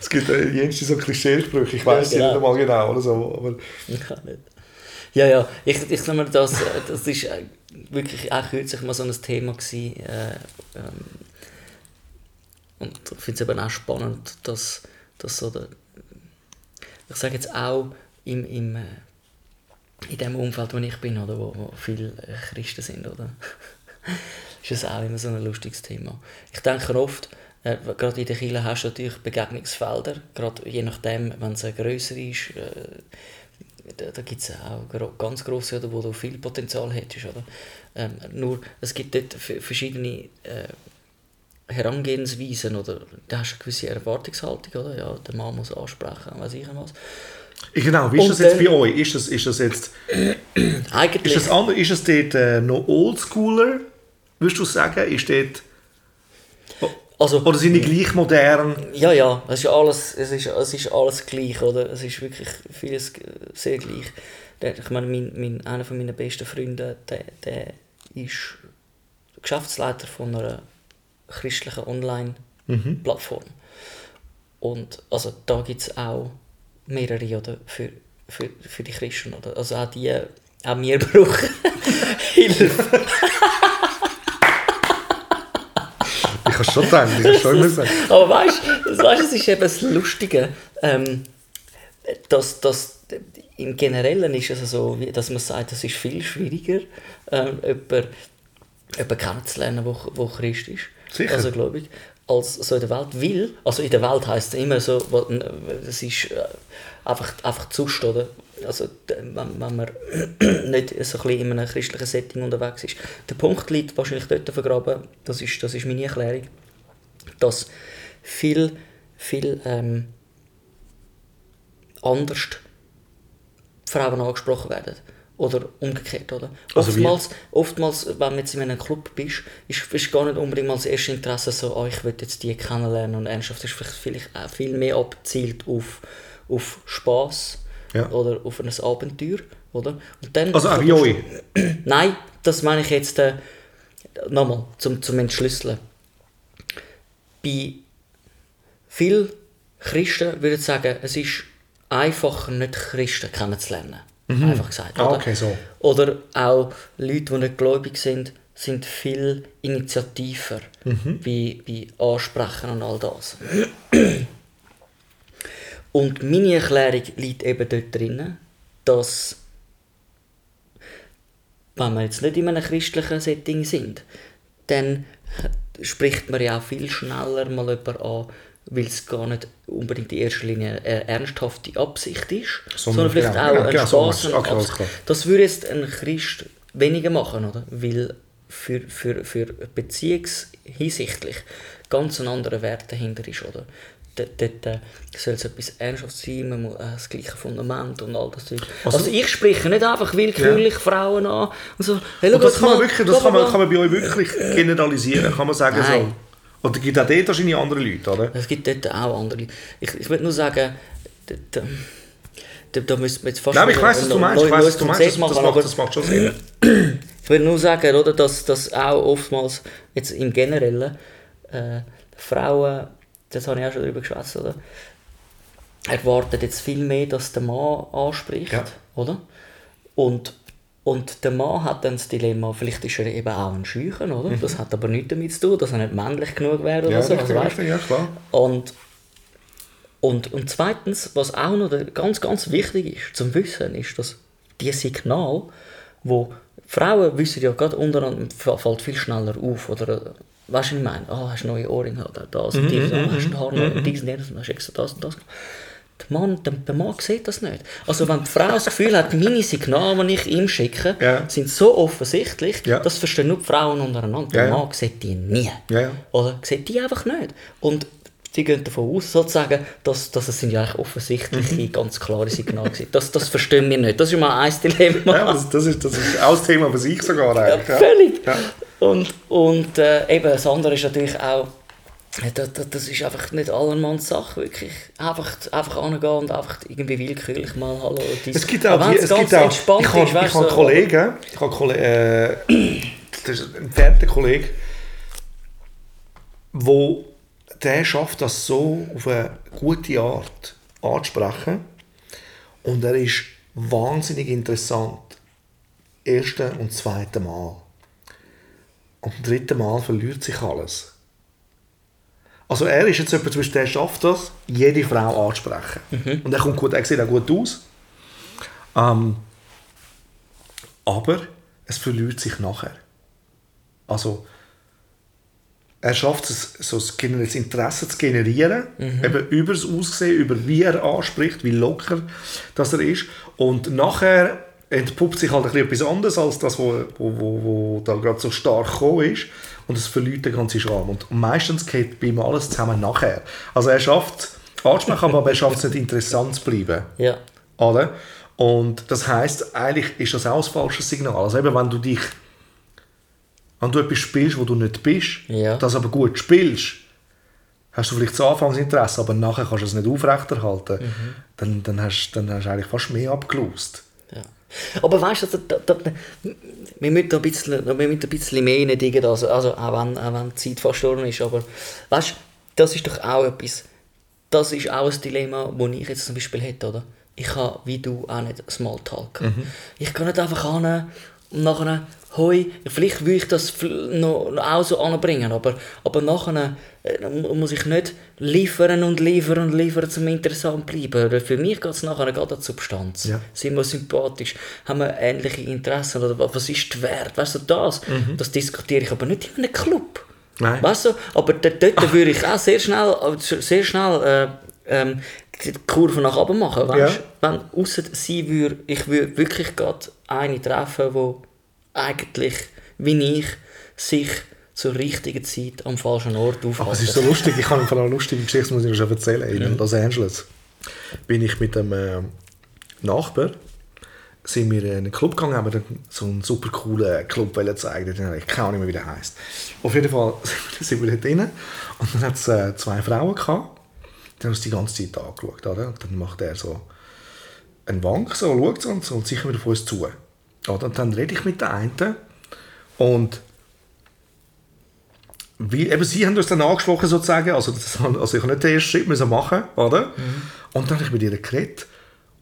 es gibt äh, jenste so Klischeesprüche, ich weiß Ja, genau. nicht einmal genau. Oder so. Aber Ich kann nicht. Ja, ja, ich, ich mal, das, äh, das ist äh, wirklich auch kürzlich mal so ein Thema gewesen. Äh, ähm, und ich finde es eben auch spannend, dass, dass so der, ich sage jetzt auch im, im, in dem Umfeld, wo ich bin, oder, wo, wo viele Christen sind, oder, ist es auch immer so ein lustiges Thema. Ich denke oft, äh, gerade in der Kirche hast du natürlich Begegnungsfelder, gerade je nachdem, wenn es grösser ist, äh, da, da gibt es auch ganz grosse, oder, wo du viel Potenzial hättest. Oder? Ähm, nur, es gibt dort verschiedene äh, Herangehensweisen, oder da hast du eine gewisse Erwartungshaltung, oder? Ja, der Mann muss ansprechen, weiß ich was. Genau, wie ist Und das jetzt bei euch? Ist das, ist das jetzt Eigentlich... ist das anders, ist es dort äh, noch oldschooler, würdest du sagen? Ist dort, Also, Oder sind die gleich modern? ja, ja, es ist alles, es ist, es ist alles gleich, oder? Es ist wirklich vieles sehr gleich. Ich meine, mein, mein, einer von meinen besten Freunde, der, der ist Geschäftsleiter von einer christlichen Online-Plattform. Und also da gibt es auch mehrere oder, für, für, für die Christen. Oder? Also auch die, auch wir brauchen Hilfe. Ich kann schon denken, ich kann schon sagen. Aber weißt du, weißt, es ist eben das Lustige, ähm, dass, dass im Generellen ist es so, dass man sagt, es ist viel schwieriger, ähm, jemanden, jemanden kennenzulernen, der wo, wo Christ ist. Sicher. Also glaube ich, als so in der Welt will. Also in der Welt heisst es immer so, es ist äh, einfach, einfach Zust, oder? Also wenn, wenn man nicht so ein bisschen in einem christlichen Setting unterwegs ist. Der Punkt liegt wahrscheinlich dort vergraben, das ist, das ist meine Erklärung, dass viel, viel ähm, anders Frauen angesprochen werden. Oder umgekehrt, oder? Also oftmals, oftmals, wenn du jetzt in einem Club bist, ist, ist gar nicht unbedingt mal das erste Interesse so, oh, ich will jetzt die kennenlernen und ernsthaft. Es ist vielleicht, vielleicht auch viel mehr abgezielt auf, auf Spass Ja. oder auf ein Abenteuer, oder? Und dann Also du- euch. Nein, das meine ich jetzt äh, nochmal zum, zum Entschlüsseln. Bei vielen Christen würde ich sagen, es ist einfacher, nicht Christen kennenzulernen. Einfach gesagt. Ah, oder? okay, so. Oder auch Leute, die nicht gläubig sind, sind viel initiativer Mhm. bei, bei Ansprechen und all das. Und meine Erklärung liegt eben dort drin, dass wenn wir jetzt nicht in einem christlichen Setting sind, dann spricht man ja auch viel schneller mal jemanden an, weil es gar nicht unbedingt in erster Linie eine ernsthafte Absicht ist, sondern, Sondern vielleicht genau, auch ja, ein genau, so Spass. meinst du. und Okay, klar. Das würde jetzt ein Christ weniger machen, oder? Weil für, für, für beziehungshinsichtlich ganz ein anderer Wert dahinter ist, oder? Dort, äh, soll es etwas Ernsthaftes sein, man muss äh, das gleiche Fundament und all das Zeug. Also, Also- ich spreche nicht einfach willkürlich Frauen an und so, hey, Und das kann man wirklich, das kann man, kann man bei euch wirklich generalisieren, kann man sagen Nein. so. Es gibt auch dort wahrscheinlich andere Leute, oder? Es gibt dort auch andere. Ich, ich will nur sagen, dort, da, da müssen wir jetzt fast Nein, ich weiss, was du meinst, ich weiss, was du meinst, das, machen, das, macht, das macht schon Sinn. Ich will nur sagen, oder, dass, dass auch oftmals jetzt im Generellen äh, Frauen, das habe ich auch schon darüber geschwätzt, oder? erwarten jetzt viel mehr, dass der Mann anspricht, Ja. oder? Und, und der Mann hat dann das Dilemma, vielleicht ist er eben auch ein Scheuchen, oder? Das hat aber nichts damit zu tun, dass er nicht männlich genug wäre oder Ja, so. richtig, Also, richtig, ja, klar. und, und, und zweitens, was auch noch ganz, ganz wichtig ist zum Wissen, ist, dass die Signal, wo Frauen wissen ja gerade untereinander, fällt viel schneller auf, oder weißt du, was ich meine? Ah, hast du neue Ohrringe, oder das und dies, ah, hast du Haar neu, und dies und jenes, und hast extra das und das. Der Mann, der, der Mann sieht das nicht. Also wenn die Frau das Gefühl hat, meine Signale, die ich ihm schicke, Ja. sind so offensichtlich, Ja. das verstehen nur die Frauen untereinander. Der ja. Mann sieht die nie. Oder sieht die einfach nicht. Und sie gehen davon aus, sozusagen, dass, dass es sind ja eigentlich offensichtliche, Mhm. ganz klare Signale sind. Das, das verstehen wir nicht. Das ist mal ein Dilemma. Ja, das, das, ist, das ist auch das Thema für sich sogar eigentlich. Ja. Völlig. Ja. Und, und äh, eben, das andere ist natürlich auch, das, das, ist einfach nicht allermanns Sache, wirklich. Einfach, einfach angehen und einfach irgendwie willkürlich mal Hallo. Dies. Es gibt auch, die, es gibt auch ich habe, weißt so- Kollegen, ich habe Kollegen, äh, das ist ein entfernter Kollege, wo der schafft das so auf eine gute Art anzusprechen und er ist wahnsinnig interessant. Erste und zweite Mal. Und beim dritten Mal verliert sich alles. Also er ist jetzt jemand, zum Beispiel, der schafft das, jede Frau anzusprechen. Und er kommt gut, er sieht auch gut aus. Ähm, aber es verliert sich nachher. Also er schafft es, so das Interesse zu generieren, eben über das Aussehen, über wie er anspricht, wie locker das er ist. Und nachher entpuppt sich halt ein bisschen etwas anderes als das, wo, wo, wo, wo da gerade so stark gekommen ist. Und es verliert den ganzen Charme. Und meistens geht bei ihm alles zusammen nachher. Also er schafft es aber er schafft es nicht interessant zu bleiben. Ja. Oder? Und das heißt, eigentlich ist das auch ein falsches Signal. Also eben, wenn du dich, wenn du etwas spielst, wo du nicht bist, Ja. das aber gut spielst, hast du vielleicht das Anfangsinteresse, aber nachher kannst du es nicht aufrechterhalten, dann, dann, hast, dann hast du eigentlich fast mehr abgelost. Aber weißt du, da, da, da, wir müssen ein bisschen, wir müssen ein bisschen mehr reindigen, also, also auch, wenn, auch wenn die Zeit verstorben ist, aber weißt du, das ist doch auch etwas, das ist auch ein Dilemma, das ich jetzt zum Beispiel hätte, oder? Ich habe, wie du, auch nicht Smalltalk. Ich kann nicht einfach hin und nachher, hoi, vielleicht will ich das noch, auch so anbringen, aber, aber nachher äh, muss ich nicht liefern und liefern und liefern, um interessant zu bleiben. Für mich geht es nachher gerade an die Substanz. Ja. Sind wir sympathisch? Haben wir ähnliche Interessen? Oder wa- was ist der Wert? Weißt du, das, das diskutiere ich aber nicht in einem Club. Nein. Weißt du, aber dort, dort würde ich auch sehr schnell, sehr schnell äh, ähm, die Kurve nach oben machen. Weißt? Ja. Wenn ausser sie würde, ich würde wirklich gerade eine treffen, wo eigentlich, wie ich, sich zur richtigen Zeit am falschen Ort aufhält. Aber es ist so lustig, ich habe eine lustige Geschichte, muss ich schon erzählen. In Los Angeles bin ich mit einem äh, Nachbar sind wir in einen Club gegangen, haben dann so einen super coolen Club zeigen. Den ich keine Ahnung mehr, wie der heisst. Auf jeden Fall sind wir dort drin und dann hat es äh, zwei Frauen gehabt. Die haben uns die ganze Zeit angeschaut. Oder? Und dann macht er so einen Wank, so, schaut so und und sicher wieder auf uns zu. Oder? Und dann rede ich mit der einen und wie, eben sie haben uns dann angesprochen sozusagen, also, das, also ich habe nicht den ersten Schritt müssen machen, oder? Und dann habe ich mit ihr geredet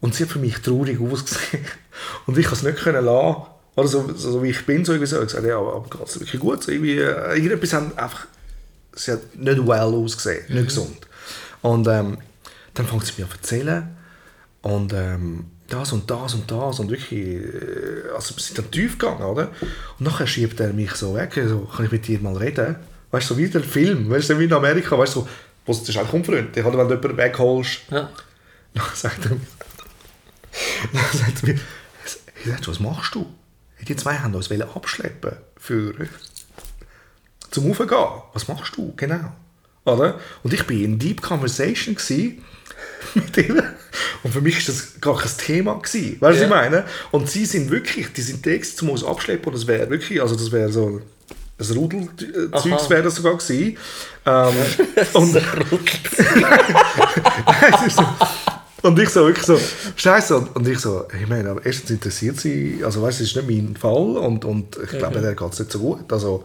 und sie hat für mich traurig ausgesehen und ich konnte es nicht können lassen, oder so, so, so wie ich bin, so irgendwie so, ich habe gesagt, ja, aber geht es wirklich gut? So irgendwie, äh, irgendetwas haben einfach, sie hat nicht well ausgesehen, nicht gesund. Und ähm, dann fängt sie mir an zu erzählen und ähm, das und das und das und wirklich, äh, also wir sind dann tief gegangen, oder? Und nachher schiebt er mich so weg, so, kann ich mit dir mal reden? Weißt du, so wie der Film, weißt du, wie in Amerika, weißt du, so, wo es ist eigentlich unfreundlich, oder wenn du jemanden wegholst, Ja. dann sagt er mir, dann sagt er mir, du, was machst du? Die zwei haben uns abschleppen für zum Aufgehen. Was machst du? Genau. Oder? Und ich war in Deep Conversation gewesen. Und für mich war das gar kein Thema. Gewesen. Weißt du, was Ja. ich meine? Und sie sind wirklich, die sind Text zum uns abschleppen. Und das wäre wirklich, also das wäre so ein Rudelzeugs Aha. wäre das sogar gewesen. Ähm, und, Es ist so- und ich so wirklich so, Scheiße. Und, und ich so, ich meine, aber erstens interessiert sie, also weißt du, es ist nicht mein Fall und, und ich glaube, der geht es nicht so gut. Also,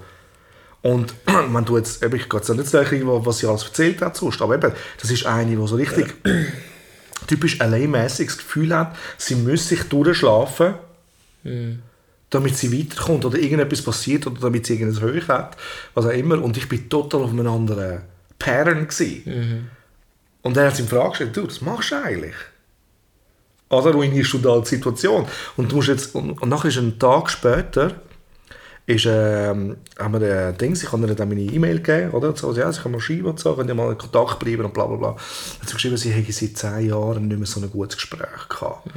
und man tut jetzt, ich gehe jetzt nicht der, was sie alles erzählt hat sonst, aber eben, das ist eine, die so richtig typisch LA-mäßiges Gefühl hat, sie muss sich durchschlafen, damit sie weiterkommt oder irgendetwas passiert oder damit sie irgendein Höch hat, was auch immer. Und ich bin total auf einem anderen Pattern gewesen. Und er hat sich in Frage gestellt, du, was machst du eigentlich? Oder ruinierst du da die Situation? Und du musst jetzt, und, und nachher ist ein Tag später, ist, ähm, haben wir ein Ding, ich habe ihr dann meine E-Mail gegeben, oder? Und so, ja, sie kann mal schreiben und so, könnt ihr mal in Kontakt bleiben und bla bla bla. Dann hat sie geschrieben, sie hätte seit zehn Jahren nicht mehr so ein gutes Gespräch gehabt. Und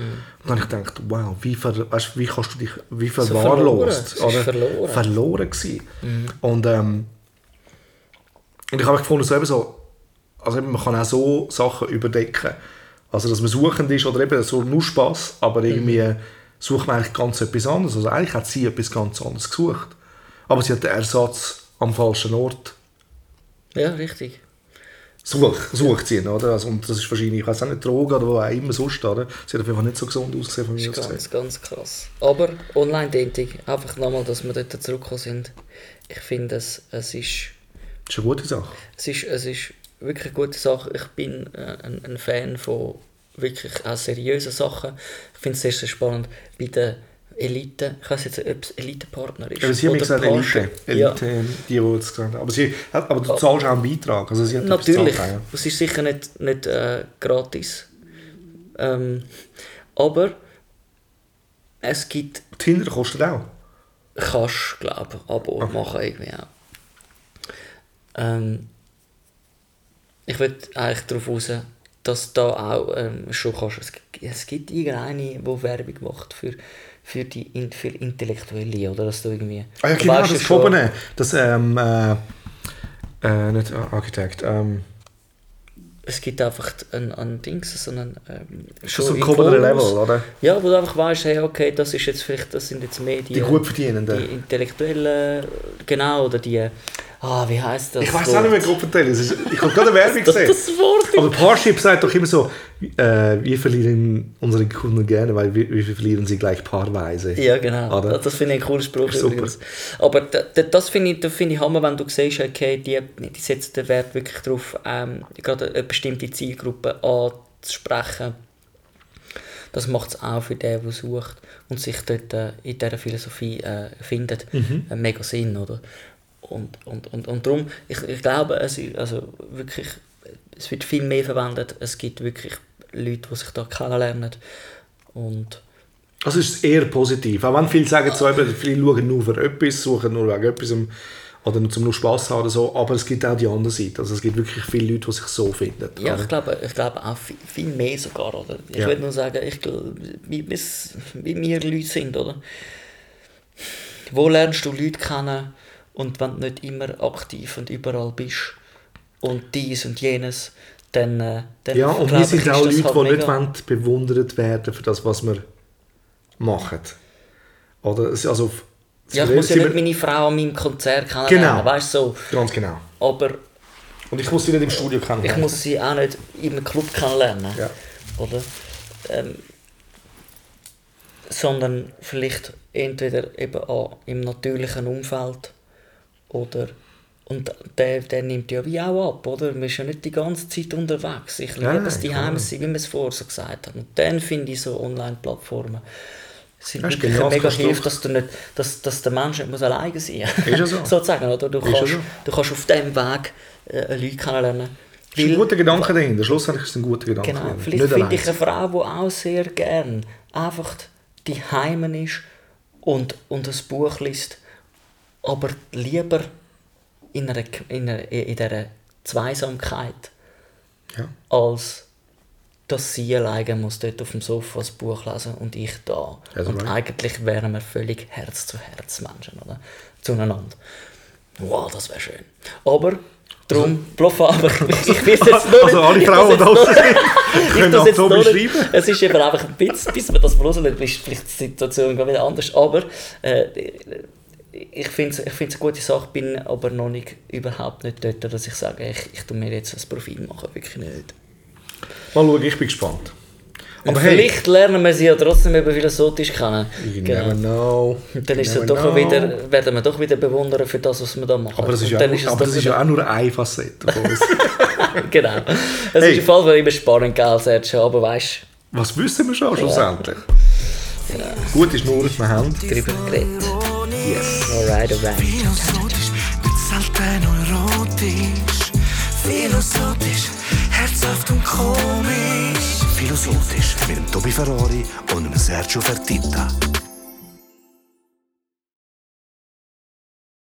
dann habe ich gedacht, wow, wie, ver, weißt, wie kannst du dich, wie verwahrlost, verloren. Es ist verloren. verloren gewesen. Und, ähm, und ich habe gefunden, so eben so, also eben, man kann auch so Sachen überdecken. Also, dass man suchend ist oder eben so nur Spaß, aber irgendwie sucht man eigentlich ganz etwas anderes. Also eigentlich hat sie etwas ganz anderes gesucht. Aber sie hat den Ersatz am falschen Ort Ja, richtig. such, sucht sie ihn, oder? Also, und das ist wahrscheinlich, ich weiß auch nicht, Drogen oder wo auch immer sonst, oder? Sie hat auf jeden Fall nicht so gesund ausgesehen von mir Das aus ganz, ganz krass. Aber Online-Dating, einfach nochmal, dass wir dort zurückgekommen sind. Ich finde, es, es, ist, Das ist eine gute Sache. es, ist, es ist wirklich eine gute Sache. Ich bin äh, ein, ein Fan von wirklich auch seriösen Sachen. Ich finde es sehr, sehr spannend bei den Elite, ich weiß jetzt nicht, ob es Elite-Partner ist. Aber sie haben gesagt. Elite. Ja, Elite, ähm, die, die das gesagt haben. Aber, sie, aber du zahlst auch einen Beitrag. Also sie hat Natürlich, ja. es ist sicher nicht, nicht äh, gratis. Ähm, aber es gibt, Tinder kostet auch. kannst glaube ich, Abo machen irgendwie auch. Ähm, ich will eigentlich darauf raus, dass da auch ähm, schon kannst, es, gibt- es gibt irgendeine, die Werbung macht für, für die für Intellektuelle, oder dass du irgendwie... Ah ja, genau, das Gehobene. Das, ähm, äh, äh, nicht Architekt, ähm, Es gibt einfach ein, ein Dings, so einen... Ähm, schon so ein gehobener Level, oder? Ja, wo du einfach weißt, hey, okay, das ist jetzt vielleicht, das sind jetzt mehr die, Die gut verdienenden. die Intellektuellen, genau, oder die, Ah, wie heißt das? Ich weiß auch nicht mehr, Gruppenteil. Ich habe gerade eine Werbung Das, gesehen. das Wort. Aber Parship sagt doch immer so, äh, wir verlieren unsere Kunden gerne, weil wir, wir verlieren sie gleich paarweise. Ja, genau. Oder? Das, finde ich ein cooler Spruch übrigens. Aber da, da, das finde ich, da finde ich Hammer, wenn du siehst, okay, die, die setzen den Wert wirklich darauf, ähm, gerade eine bestimmte Zielgruppe anzusprechen. Das macht es auch für den, der sucht und sich dort äh, in dieser Philosophie äh, findet, Mhm. äh, mega Sinn, oder? Und, und, und, und darum, ich, ich glaube, es, also wirklich, es wird viel mehr verwendet. Es gibt wirklich Leute, die sich da kennenlernen. Und Also es ist eher positiv. Auch wenn viele sagen, so, eben, viele schauen nur für etwas, suchen nur wegen etwas oder nur zum nur Spass haben oder so, aber es gibt auch die andere Seite. Also es gibt wirklich viele Leute, die sich so finden. Ja, oder? ich glaube, ich glaube auch viel, viel mehr sogar, oder? Ich Ja. würde nur sagen, ich glaube, wie, wie wir Leute sind, oder? Wo lernst du Leute kennen und wenn du nicht immer aktiv und überall bist und dies und jenes, dann, äh, dann Ja, und wir sind auch Leute, halt die nicht wollen bewundert werden für das, was wir machen. Oder? Es- Also, Ja, ich muss ja nicht meine Frau an meinem Konzert kennenlernen, Genau. weißt du so. Ganz genau. Aber Und ich muss sie nicht im Studio kennen. ich muss sie auch nicht in einem Club kennenlernen. Ja. Oder? Ähm, sondern vielleicht entweder eben auch im natürlichen Umfeld oder und der, der nimmt ja wie auch ab, oder? Man ist ja nicht die ganze Zeit unterwegs. Ich liebe es, die klar. Heim sein, wie wir es vorher so gesagt haben. Und dann finde ich so Online-Plattformen sind Das wirklich ein mega Hilfe, dass, du nicht, dass, dass der Mensch nicht muss alleine sein muss. Ist ja so. Sozusagen, oder? Du Ist kannst, so. du kannst auf diesem Weg äh, Leute kennenlernen. Das ist ein guter Gedanke dahinter. Schlussendlich ist es ein guter Gedanke. Genau, dahinter. vielleicht finde ich eine Frau, die auch sehr gern einfach die Heimen ist und, und ein Buch liest, aber lieber in, einer, in, einer, in dieser Zweisamkeit, Ja. als dass sie alleine muss dort auf dem Sofa das Buch lesen und ich da. Also und right. eigentlich wären wir völlig Herz zu Herz Menschen, oder? Zueinander. Wow, das wäre schön. Aber Darum, Bluff aber ich, weiß jetzt nur Also alle Frauen, sind, ich können auch jetzt so nur nicht- beschreiben. Es ist eben einfach ein bisschen, bis man das verlosen ist vielleicht die Situation wieder anders. Aber äh, ich finde es ich find's eine gute Sache, bin aber noch nicht, überhaupt nicht dort, dass ich sage, ich, ich tue mir jetzt ein Profil machen, wirklich nicht. Mal schauen, ich bin gespannt. Und Aber hey, vielleicht lernen wir sie ja trotzdem eben philosophisch kennen. you Genau. never know. Und dann ist es doch know. wieder, werden wir doch wieder bewundern für das, was wir da machen. Aber das ist, ja, dann auch, es aber das ist ja auch nur eine Facette von uns. genau. Es Hey. ist im Fall immer spannend, gell, Sergio, aber weißt Was wissen wir schon schlussendlich? Gut ist nur, wir haben du, darüber geredet. Yes. Alright, alright. Philosophisch, nicht selten erotisch. Philosophisch, herzhaft und komisch. Philosophisch mit dem Tobi Ferrari und dem Sergio Fertitta.